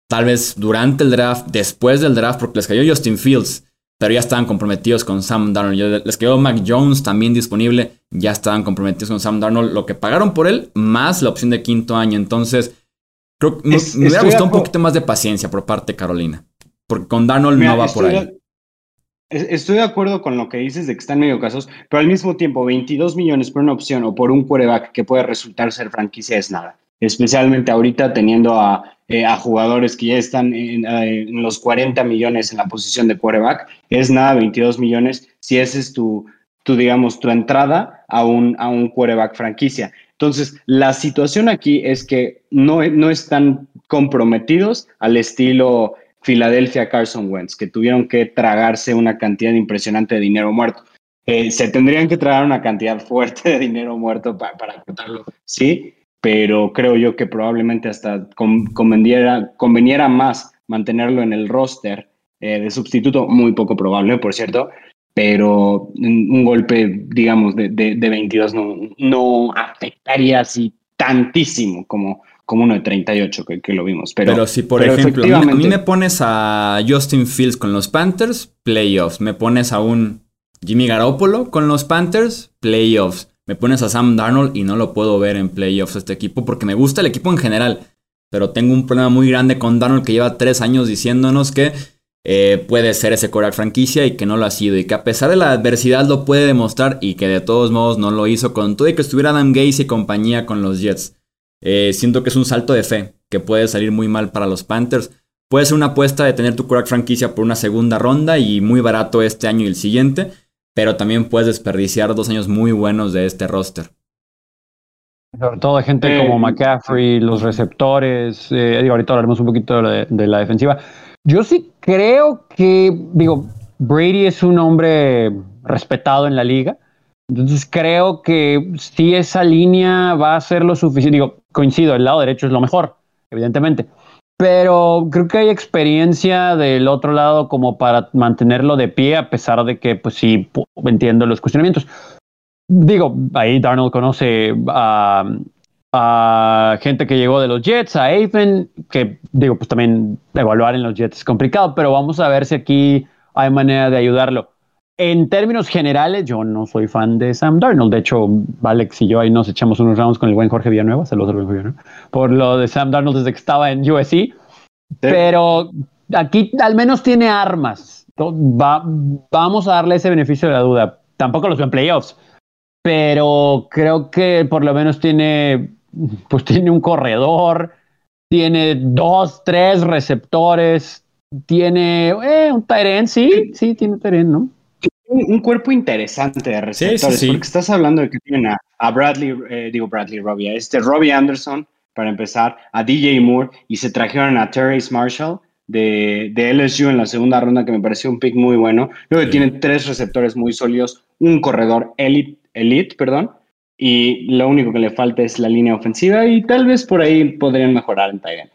Tal vez durante el draft, después del draft, porque les cayó Justin Fields pero ya estaban comprometidos con Sam Darnold. Les quedó Mac Jones también disponible, ya estaban comprometidos con Sam Darnold. Lo que pagaron por él, más la opción de quinto año. Entonces, creo que me, hubiera gustado un poquito más de paciencia por parte de Carolina, porque con Darnold no va por ahí. Estoy de acuerdo con lo que dices de que están medio casos, pero al mismo tiempo, 22 millones por una opción o por un quarterback que puede resultar ser franquicia es nada. Especialmente ahorita teniendo a eh, jugadores que ya están eh, en, los 40 millones en la posición de quarterback. Es nada, 22 millones, si esa es tu, tu digamos, tu entrada a un, a un quarterback franquicia. Entonces, la situación aquí es que no, no están comprometidos al estilo Philadelphia Carson Wentz, que tuvieron que tragarse una cantidad impresionante de dinero muerto. Eh, se tendrían que tragar una cantidad fuerte de dinero muerto para, para sí, pero creo yo que probablemente hasta conveniera, conveniera más mantenerlo en el roster eh, de sustituto, muy poco probable, por cierto, pero un golpe, digamos, de, de, 22 no, no afectaría así tantísimo como, como uno de 38 que, que lo vimos. Pero, pero si, por ejemplo, a mí, me pones a Justin Fields con los Panthers, playoffs. Me pones a un Jimmy Garoppolo con los Panthers, playoffs. Me pones a Sam Darnold y no lo puedo ver en playoffs este equipo porque me gusta el equipo en general. Pero tengo un problema muy grande con Darnold que lleva tres años diciéndonos que eh, puede ser ese coreback franquicia y que no lo ha sido. Y que a pesar de la adversidad lo puede demostrar y que de todos modos no lo hizo con todo y que estuviera Adam Gaze y compañía con los Jets. Eh, siento que es un salto de fe que puede salir muy mal para los Panthers. Puede ser una apuesta de tener tu coreback franquicia por una segunda ronda y muy barato este año y el siguiente pero también puedes desperdiciar dos años muy buenos de este roster. Sobre todo de gente como McCaffrey, los receptores, eh, digo, ahorita hablaremos un poquito de, la defensiva. Yo sí creo que, digo, Brady es un hombre respetado en la liga, entonces creo que si esa línea va a ser lo suficiente, digo, coincido, el lado derecho es lo mejor, evidentemente, pero creo que hay experiencia del otro lado como para mantenerlo de pie, a pesar de que, pues sí, entiendo los cuestionamientos. Digo, ahí Darnold conoce a, gente que llegó de los Jets, a Aven, que digo, pues también evaluar en los Jets es complicado, pero vamos a ver si aquí hay manera de ayudarlo. En términos generales, yo no soy fan de Sam Darnold. De hecho, Alex y yo ahí nos echamos unos rounds con el buen Jorge Villanueva, saludos al Villanueva, por lo de Sam Darnold desde que estaba en USC. Pero aquí al menos tiene armas. vamos a darle ese beneficio de la duda. Tampoco los veo en playoffs, pero creo que por lo menos tiene, pues tiene un corredor, tiene dos, tres receptores, tiene eh, un Tyrant, sí, sí, tiene Tyrant, ¿no? Un, cuerpo interesante de receptores, porque estás hablando de que tienen a, Bradley, eh, digo Bradley Robbie, a este Robbie Anderson, para empezar, a DJ Moore, y se trajeron a Terrence Marshall de, de, LSU en la segunda ronda, que me pareció un pick muy bueno. Luego tienen tres receptores muy sólidos, un corredor elite, elite, perdón, y lo único que le falta es la línea ofensiva, y tal vez por ahí podrían mejorar en Titan.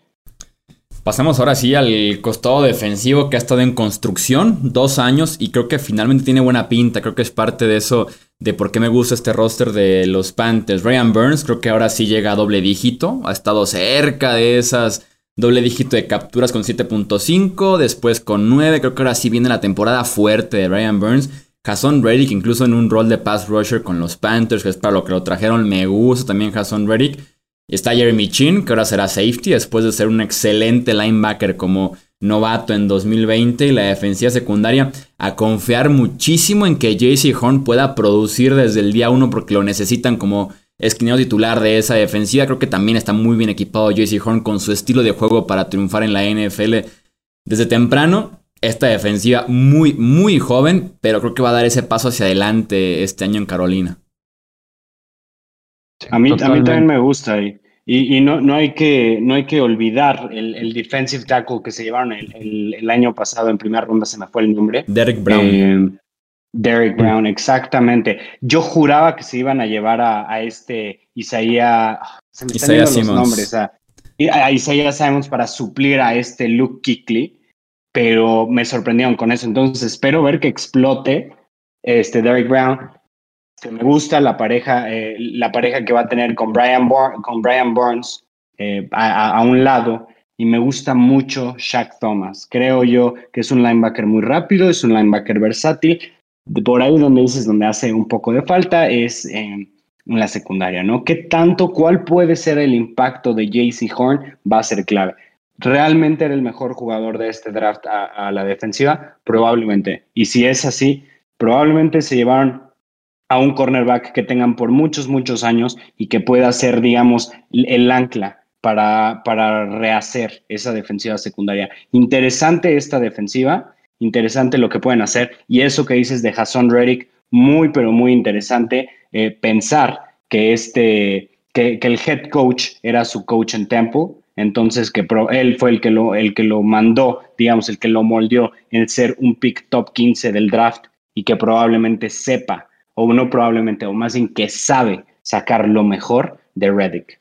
Pasemos ahora sí al costado defensivo que ha estado en construcción dos años y creo que finalmente tiene buena pinta. Creo que es parte de eso, de por qué me gusta este roster de los Panthers. Ryan Burns creo que ahora sí llega a doble dígito. Ha estado cerca de esas doble dígito de capturas con 7.5, después con 9. Creo que ahora sí viene la temporada fuerte de Ryan Burns. Jason Reddick incluso en un rol de pass rusher con los Panthers, que es para lo que lo trajeron. Me gusta también Jason Reddick. Está Jeremy Chin, que ahora será safety, después de ser un excelente linebacker como novato en 2020 y la defensiva secundaria a confiar muchísimo en que JC Horn pueda producir desde el día 1 porque lo necesitan como esquinero titular de esa defensiva. Creo que también está muy bien equipado JC Horn con su estilo de juego para triunfar en la NFL desde temprano. Esta defensiva muy, muy joven, pero creo que va a dar ese paso hacia adelante este año en Carolina. A mí, a mí también me gusta y, y, no, no, hay que, no hay que olvidar el, el defensive tackle que se llevaron el, el, año pasado en primera ronda, se me fue el nombre. Derek Brown. Eh, Derek Brown, exactamente. Yo juraba que se iban a llevar a, a este Isaías, se me están los nombres, a, a Isaiah Simons para suplir a este Luke Kickley, pero me sorprendieron con eso. Entonces espero ver que explote este Derek Brown que me gusta la pareja, eh, la pareja que va a tener con Brian, con Brian Burns eh, a, un lado. Y me gusta mucho Shaq Thomas. Creo yo que es un linebacker muy rápido, es un linebacker versátil. Por ahí donde dices, donde hace un poco de falta, es en la secundaria, ¿no? ¿Qué tanto, cuál puede ser el impacto de JC Horn? Va a ser clave. ¿Realmente era el mejor jugador de este draft a, a la defensiva? Probablemente. Y si es así, probablemente se llevaron a un cornerback que tengan por muchos, muchos años y que pueda ser, digamos, el ancla para, para rehacer esa defensiva secundaria. Interesante esta defensiva, interesante lo que pueden hacer y eso que dices de Hassan Reddick, muy, pero muy interesante eh, pensar que, este, que, que, el head coach era su coach en Temple, entonces que él fue el que, lo, el que lo mandó, digamos, el que lo moldeó en ser un pick top 15 del draft y que probablemente sepa o uno probablemente, o más bien que sabe sacar lo mejor de Reddick.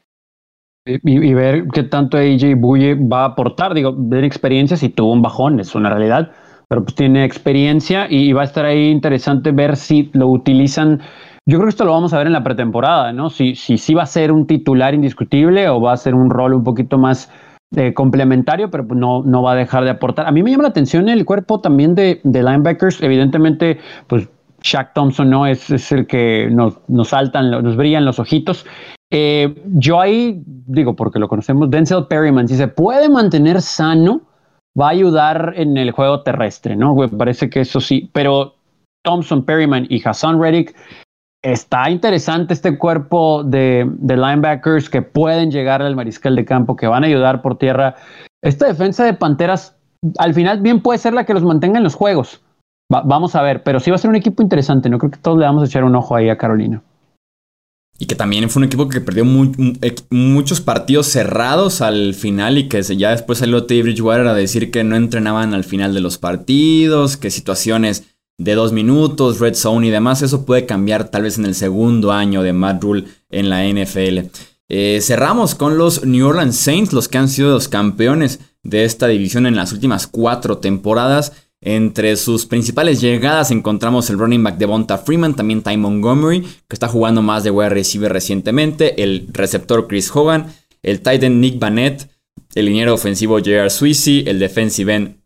Y, ver qué tanto AJ Buye va a aportar. Digo, ver experiencias y tuvo un bajón, es una realidad. pero pues tiene experiencia y va a estar ahí interesante ver si lo utilizan. Yo creo que esto lo vamos a ver en la pretemporada, ¿no? Si sí si, va a ser un titular indiscutible o va a ser un rol un poquito más eh, complementario, pero pues no, no va a dejar de aportar. A mí me llama la atención el cuerpo también de, de linebackers. Evidentemente, pues Shaq Thompson no es, es el que nos, nos saltan, nos brillan los ojitos. Eh, yo ahí digo, porque lo conocemos, Denzel Perryman, si se puede mantener sano, va a ayudar en el juego terrestre, ¿no? Me parece que eso sí, pero Thompson, Perryman y Hassan Reddick, está interesante este cuerpo de, linebackers que pueden llegar al mariscal de campo, que van a ayudar por tierra. Esta defensa de Panteras, al final bien puede ser la que los mantenga en los juegos. Vamos a ver, pero sí va a ser un equipo interesante, ¿no? Creo que todos le vamos a echar un ojo ahí a Carolina. Y que también fue un equipo que perdió muchos partidos cerrados al final y que ya después salió Teddy Bridgewater a decir que no entrenaban al final de los partidos, que situaciones de dos minutos, red zone y demás, eso puede cambiar tal vez en el segundo año de Matt Rule en la NFL. Eh, cerramos con los New Orleans Saints, los que han sido los campeones de esta división en las últimas cuatro temporadas. Entre sus principales llegadas encontramos el running back de Bonta Freeman, también Ty Montgomery, que está jugando más de wide receiver recientemente, el receptor Chris Hogan, el tight end Nick Bannett, el liniero ofensivo J.R. Sweezy, el defensive end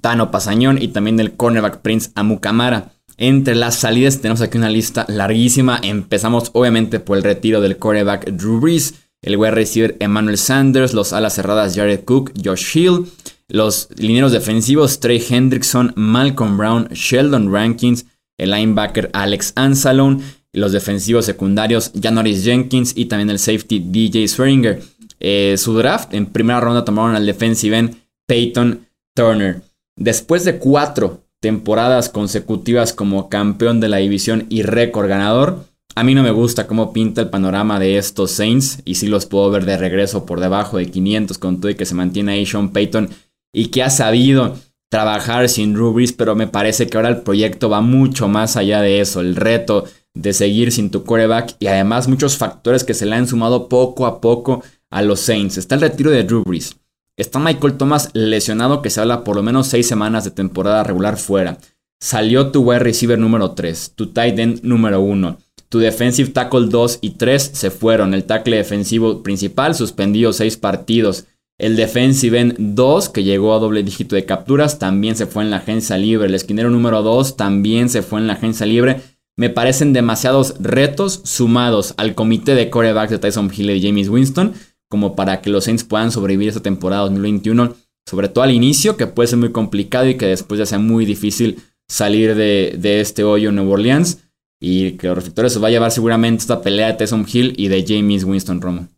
Tano Pasañón y también el cornerback Prince Amukamara. Entre las salidas tenemos aquí una lista larguísima. Empezamos obviamente por el retiro del cornerback Drew Brees, el wide receiver Emmanuel Sanders, los alas cerradas Jared Cook, Josh Hill, los lineros defensivos Trey Hendrickson, Malcolm Brown, Sheldon Rankins, el linebacker Alex Ansalon, los defensivos secundarios Janoris Jenkins y también el safety DJ Swearinger. Eh, su draft en primera ronda tomaron al defensive end Peyton Turner. Después de cuatro temporadas consecutivas como campeón de la división y récord ganador, a mí no me gusta cómo pinta el panorama de estos Saints y sí los puedo ver de regreso por debajo de 500 con todo y que se mantiene ahí Sean Payton y que ha sabido trabajar sin Rubris, pero me parece que ahora el proyecto va mucho más allá de eso, el reto de seguir sin tu quarterback y además muchos factores que se le han sumado poco a poco a los Saints. Está el retiro de Rubris, está Michael Thomas lesionado que se habla por lo menos 6 semanas de temporada regular fuera. Salió tu wide receiver número 3, tu tight end número 1. Tu defensive tackle 2 y 3 se fueron. El tackle defensivo principal suspendido 6 partidos. El defensive end 2, que llegó a doble dígito de capturas, también se fue en la agencia libre. El esquinero número 2 también se fue en la agencia libre. Me parecen demasiados retos sumados al comité de corebacks de Tyson Hill y James Winston como para que los Saints puedan sobrevivir esta temporada 2021. Sobre todo al inicio, que puede ser muy complicado y que después ya sea muy difícil salir de, de este hoyo en Nueva Orleans. Y que los reflectores se va a llevar seguramente esta pelea de Tyson Hill y de James Winston Romo.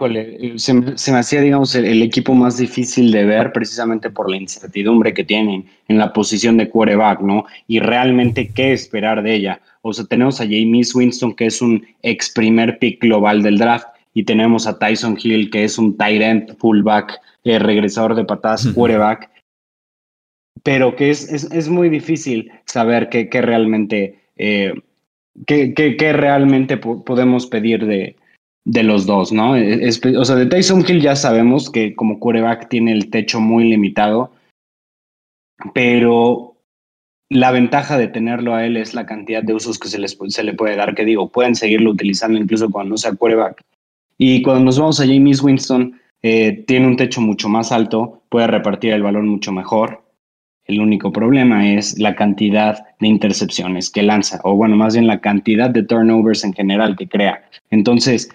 Eh, se, me hacía, digamos, el, equipo más difícil de ver precisamente por la incertidumbre que tienen en la posición de quarterback, ¿no? Y realmente qué esperar de ella. O sea, tenemos a James Winston, que es un ex primer pick global del draft, y tenemos a Tyson Hill, que es un tight end, fullback, eh, regresador de patadas, quarterback. Pero que es, es, muy difícil saber qué, realmente, eh, qué, qué realmente podemos pedir de, de los dos, ¿no? o sea, de Tyson Hill ya sabemos que como quarterback tiene el techo muy limitado, pero la ventaja de tenerlo a él es la cantidad de usos que se, les, se le puede dar, que digo, pueden seguirlo utilizando incluso cuando no sea quarterback. Y cuando nos vamos a James Winston, eh, tiene un techo mucho más alto, puede repartir el balón mucho mejor. El único problema es la cantidad de intercepciones que lanza, o bueno, más bien la cantidad de turnovers en general que crea. Entonces,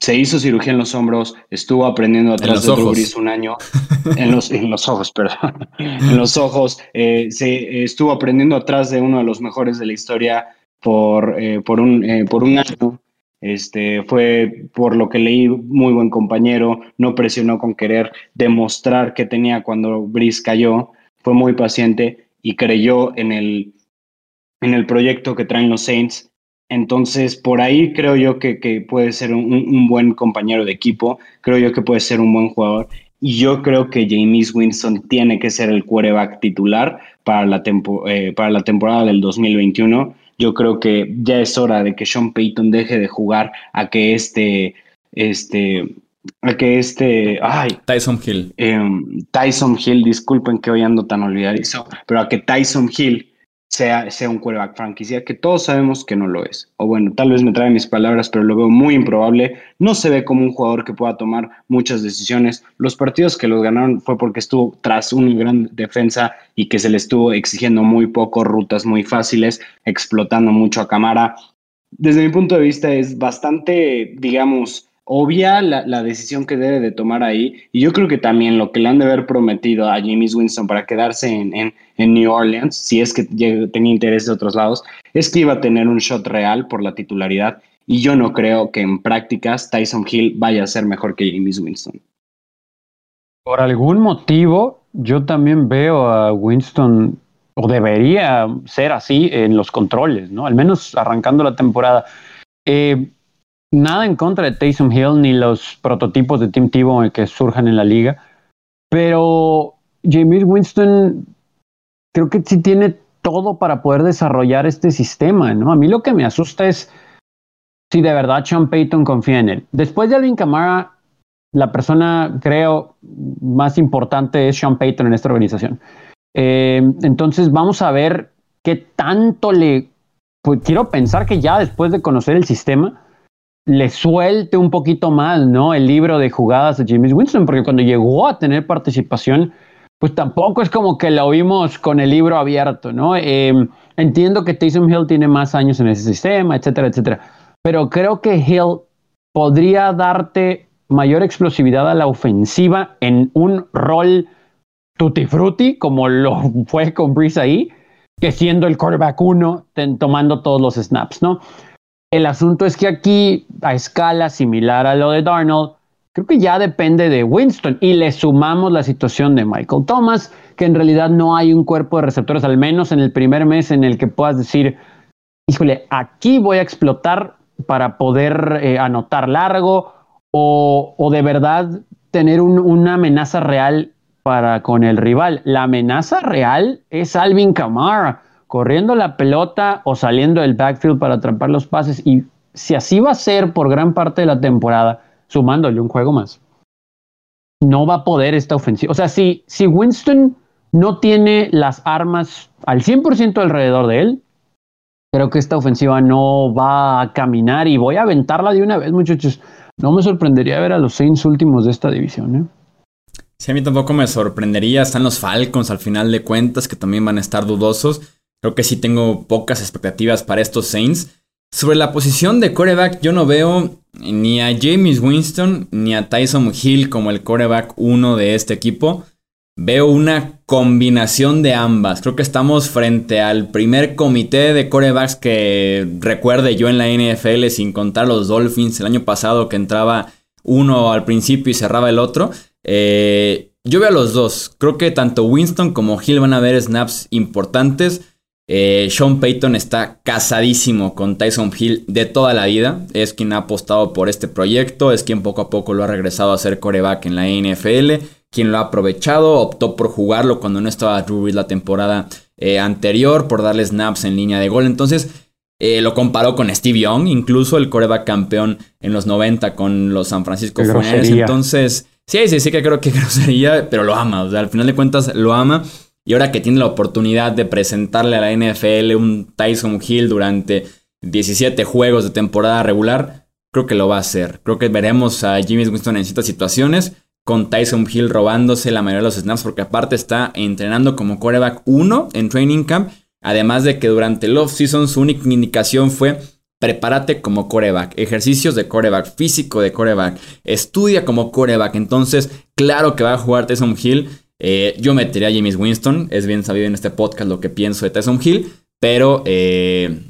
se hizo cirugía en los hombros, estuvo aprendiendo atrás de Drew un año, en los, en los ojos, perdón, en los ojos, eh, se estuvo aprendiendo atrás de uno de los mejores de la historia por, eh, por, un, eh, por un año. Este, fue, por lo que leí, muy buen compañero, no presionó con querer demostrar que tenía cuando Brice cayó, fue muy paciente y creyó en el, en el proyecto que traen los Saints entonces, por ahí creo yo que, puede ser un, buen compañero de equipo, creo yo que puede ser un buen jugador. Y yo creo que James Winston tiene que ser el quarterback titular para la, eh, para la temporada del 2021. Yo creo que ya es hora de que Sean Payton deje de jugar a que este, este a que este, ay, Tyson Hill. Em, Tyson Hill, disculpen que hoy ando tan olvidadizo, pero a que Tyson Hill sea, sea un quarterback franquicia, que todos sabemos que no lo es. O bueno, tal vez me trae mis palabras, pero lo veo muy improbable. No se ve como un jugador que pueda tomar muchas decisiones. Los partidos que los ganaron fue porque estuvo tras una gran defensa y que se le estuvo exigiendo muy poco, rutas muy fáciles, explotando mucho a cámara. Desde mi punto de vista es bastante, digamos, obvia la, decisión que debe de tomar ahí. Y yo creo que también lo que le han de haber prometido a James Winston para quedarse en, New Orleans, si es que tenía interés de otros lados, es que iba a tener un shot real por la titularidad. Y yo no creo que en prácticas Tyson Hill vaya a ser mejor que James Winston. Por algún motivo, yo también veo a Winston, o debería ser así en los controles, ¿no? Al menos arrancando la temporada. Eh, nada en contra de Taysom Hill ni los prototipos de Tim Tebow que surjan en la liga, pero James Winston creo que sí tiene todo para poder desarrollar este sistema, ¿no? A mí lo que me asusta es si de verdad Sean Payton confía en él. Después de Alvin Kamara, la persona, creo, más importante es Sean Payton en esta organización. Eh, entonces vamos a ver qué tanto le... Pues quiero pensar que ya después de conocer el sistema, le suelte un poquito más, ¿no? El libro de jugadas de James Winston, porque cuando llegó a tener participación, pues tampoco es como que lo vimos con el libro abierto, ¿no? Em, entiendo que Taysom Hill tiene más años en ese sistema, etcétera, etcétera, pero creo que Hill podría darte mayor explosividad a la ofensiva en un rol tutti frutti, como lo fue con Breeze ahí, que siendo el quarterback uno, tomando todos los snaps, ¿no? El asunto es que aquí, a escala similar a lo de Darnold, creo que ya depende de Winston y le sumamos la situación de Michael Thomas, que en realidad no hay un cuerpo de receptores, al menos en el primer mes en el que puedas decir, híjole, aquí voy a explotar para poder eh, anotar largo o, de verdad tener una amenaza real para con el rival. La amenaza real es Alvin Kamara corriendo la pelota o saliendo del backfield para atrapar los pases. Y si así va a ser por gran parte de la temporada, sumándole un juego más, no va a poder esta ofensiva. O sea, si, si Winston no tiene las armas al 100% alrededor de él, creo que esta ofensiva no va a caminar y voy a aventarla de una vez, muchachos. No me sorprendería ver a los Saints últimos de esta división. ¿eh? Sí, a mí tampoco me sorprendería. Están los Falcons al final de cuentas, que también van a estar dudosos. Creo que sí tengo pocas expectativas para estos Saints. Sobre la posición de coreback, yo no veo ni a James Winston ni a Tyson Hill como el coreback uno de este equipo. Veo una combinación de ambas. Creo que estamos frente al primer comité de corebacks que recuerde yo en la NFL, sin contar los Dolphins el año pasado que entraba uno al principio y cerraba el otro. Eh, yo veo a los dos. Creo que tanto Winston como Hill van a ver snaps importantes. Eh, Sean Payton está casadísimo con Tyson Hill de toda la vida. Es quien ha apostado por este proyecto, es quien poco a poco lo ha regresado a ser coreback en la NFL, quien lo ha aprovechado, optó por jugarlo cuando no estaba Drew la temporada eh, anterior, por darle snaps en línea de gol. Entonces eh, lo comparó con Steve Young, incluso el coreback campeón en los 90 con los San Francisco 49 Entonces, sí, sí, sí que creo que grosería, pero lo ama. O sea, al final de cuentas lo ama. Y ahora que tiene la oportunidad de presentarle a la NFL un Tyson Hill durante 17 juegos de temporada regular, creo que lo va a hacer. Creo que veremos a Jimmy Winston en ciertas situaciones con Tyson Hill robándose la mayoría de los snaps porque aparte está entrenando como coreback 1 en training camp. Además de que durante el offseason su única indicación fue prepárate como coreback, ejercicios de coreback, físico de coreback, estudia como coreback. Entonces, claro que va a jugar Tyson Hill eh, yo metería a James Winston. Es bien sabido en este podcast lo que pienso de Tyson Hill. Pero eh,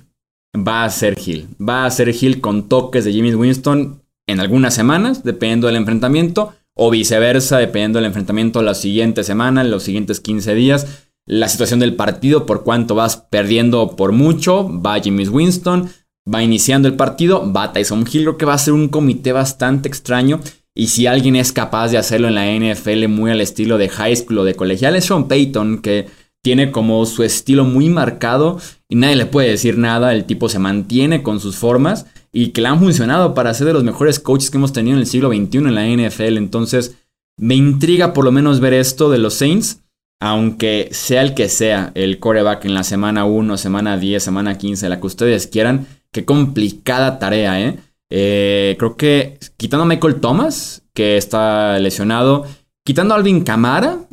va a ser Hill. Va a ser Hill con toques de James Winston en algunas semanas, dependiendo del enfrentamiento. O viceversa, dependiendo del enfrentamiento la siguiente semana, los siguientes 15 días. La situación del partido, por cuánto vas perdiendo por mucho, va James Winston. Va iniciando el partido, va Tyson Hill. Creo que va a ser un comité bastante extraño. Y si alguien es capaz de hacerlo en la NFL muy al estilo de high school o de colegial, es Sean Payton, que tiene como su estilo muy marcado y nadie le puede decir nada. El tipo se mantiene con sus formas y que le han funcionado para ser de los mejores coaches que hemos tenido en el siglo XXI en la NFL. Entonces, me intriga por lo menos ver esto de los Saints, aunque sea el que sea el coreback en la semana 1, semana 10, semana 15, la que ustedes quieran. Qué complicada tarea, ¿eh? Eh creo que quitando a Michael Thomas, que está lesionado, quitando a Alvin Camara,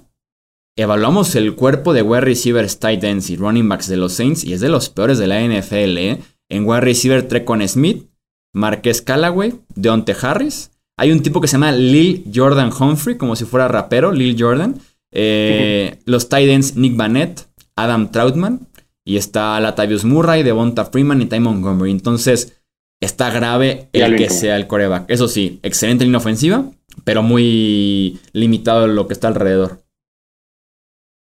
evaluamos el cuerpo de wide receivers, tight ends y running backs de los Saints y es de los peores de la NFL. ¿eh? En wide receiver, Trecon Smith, Marquez Callaway, Deonte Harris. Hay un tipo que se llama Lil Jordan Humphrey, como si fuera rapero, Lil Jordan. Eh, los tight ends, Nick Bannett, Adam Troutman. Y está Latavius Murray, Devonta Freeman y Ty Montgomery. Entonces, está grave el que sea el coreback. Eso sí, excelente línea ofensiva, pero muy limitado lo que está alrededor.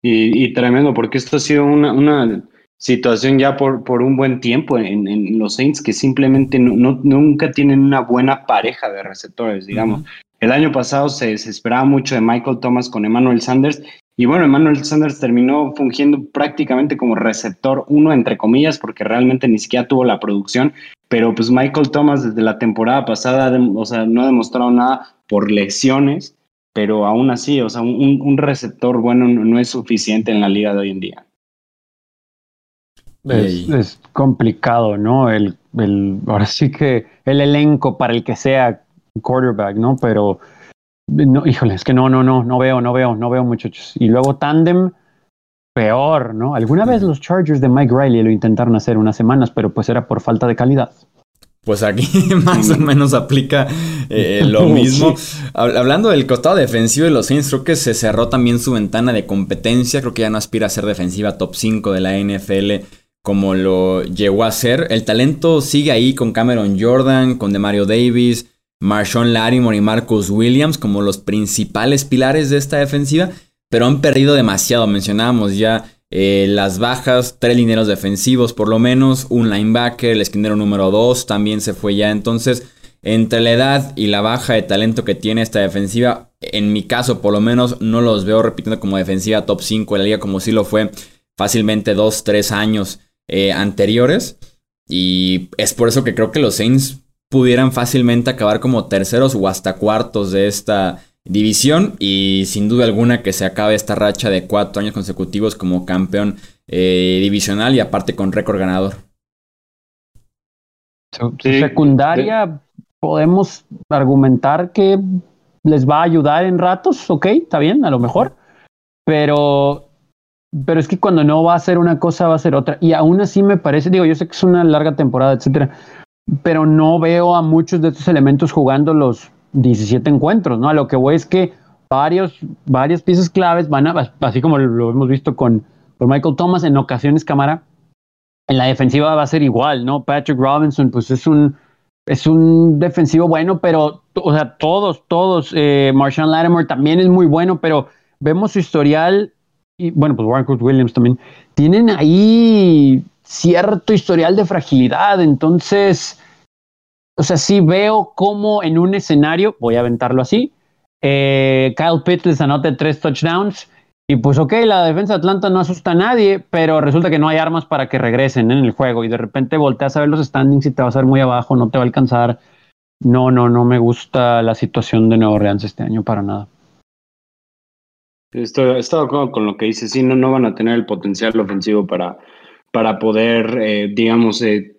Y, tremendo, porque esto ha sido una, situación ya por, por un buen tiempo en, los Saints que simplemente no, nunca tienen una buena pareja de receptores, digamos. El año pasado se, esperaba mucho de Michael Thomas con Emmanuel Sanders y bueno, Emmanuel Sanders terminó fungiendo prácticamente como receptor uno, entre comillas, porque realmente ni siquiera tuvo la producción, pero pues Michael Thomas desde la temporada pasada, o sea, no ha demostrado nada por lesiones pero aún así, o sea, un, receptor bueno no, es suficiente en la liga de hoy en día. Es, complicado, ¿no? El, el, ahora sí que el elenco para el que sea quarterback, ¿no? Pero, no, híjole, es que no, no, no, no veo, no veo, no veo, muchachos. Y luego tandem, peor, ¿no? Alguna vez los Chargers de Mike Riley lo intentaron hacer unas semanas, pero pues era por falta de calidad. Pues aquí más o menos aplica eh, lo mismo. Hablando del costado defensivo de los Saints, creo que se cerró también su ventana de competencia. Creo que ya no aspira a ser defensiva top 5 de la NFL como lo llegó a ser. El talento sigue ahí con Cameron Jordan, con Demario Davis, Marshawn Larimore y Marcus Williams como los principales pilares de esta defensiva, pero han perdido demasiado. Mencionábamos ya eh, las bajas, tres lineros defensivos por lo menos, un linebacker, el esquinero número 2 también se fue ya. Entonces, entre la edad y la baja de talento que tiene esta defensiva, en mi caso por lo menos no los veo repitiendo como defensiva top 5 de la liga como si lo fue fácilmente 2, 3 años eh, anteriores. Y es por eso que creo que los Saints pudieran fácilmente acabar como terceros o hasta cuartos de esta división y sin duda alguna que se acabe esta racha de cuatro años consecutivos como campeón eh, divisional y aparte con récord ganador. secundaria podemos argumentar que les va a ayudar en ratos, ok, está bien, a lo mejor, pero, pero es que cuando no va a ser una cosa va a ser otra y aún así me parece, digo, yo sé que es una larga temporada, etcétera, pero no veo a muchos de estos elementos jugando los 17 encuentros, ¿no? A lo que voy es que varios, varias piezas claves van a, así como lo hemos visto con, con Michael Thomas, en ocasiones cámara, en la defensiva va a ser igual, ¿no? Patrick Robinson, pues es un, es un defensivo bueno, pero, o sea, todos, todos, eh, Marshawn Lattimore también es muy bueno, pero vemos su historial, y bueno, pues Warren Williams también, tienen ahí cierto historial de fragilidad, entonces o sea, sí veo cómo en un escenario, voy a aventarlo así, eh, Kyle Pitts les anota tres touchdowns. Y pues ok, la defensa de Atlanta no asusta a nadie, pero resulta que no hay armas para que regresen en el juego y de repente volteas a ver los standings y te vas a ver muy abajo, no te va a alcanzar. No, no, no me gusta la situación de Nueva Orleans este año para nada. Estoy, de acuerdo con lo que dices, sí, no, no van a tener el potencial ofensivo para, para poder, eh, digamos, eh,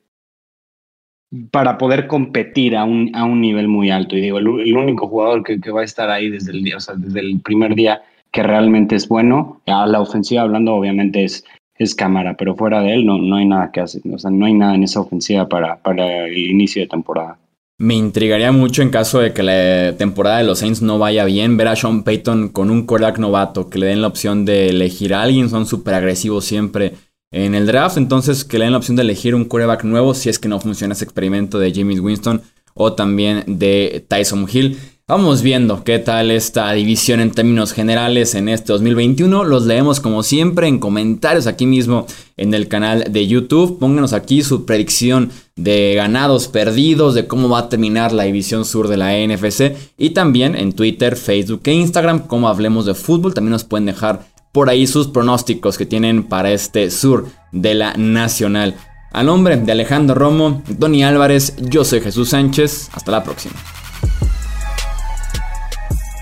para poder competir a un, a un nivel muy alto. Y digo, el, único jugador que, va a estar ahí desde el, día, o sea, desde el primer día que realmente es bueno, a la ofensiva hablando, obviamente es, es cámara, pero fuera de él no, no hay nada que hacer, o sea, no hay nada en esa ofensiva para, para el inicio de temporada. Me intrigaría mucho en caso de que la temporada de los Saints no vaya bien, ver a Sean Payton con un quarterback novato, que le den la opción de elegir a alguien, son súper agresivos siempre en el draft. Entonces, que le den la opción de elegir un quarterback nuevo si es que no funciona ese experimento de James Winston o también de Tyson Hill. Vamos viendo qué tal esta división en términos generales en este 2021. Los leemos como siempre en comentarios aquí mismo en el canal de YouTube. Pónganos aquí su predicción de ganados, perdidos, de cómo va a terminar la división sur de la NFC. Y también en Twitter, Facebook e Instagram, como hablemos de fútbol. También nos pueden dejar por ahí sus pronósticos que tienen para este sur de la Nacional. Al nombre de Alejandro Romo, Tony Álvarez, yo soy Jesús Sánchez. Hasta la próxima.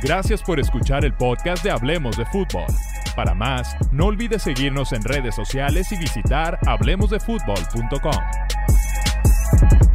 Gracias por escuchar el podcast de Hablemos de Fútbol. Para más, no olvides seguirnos en redes sociales y visitar hablemosdefutbol.com.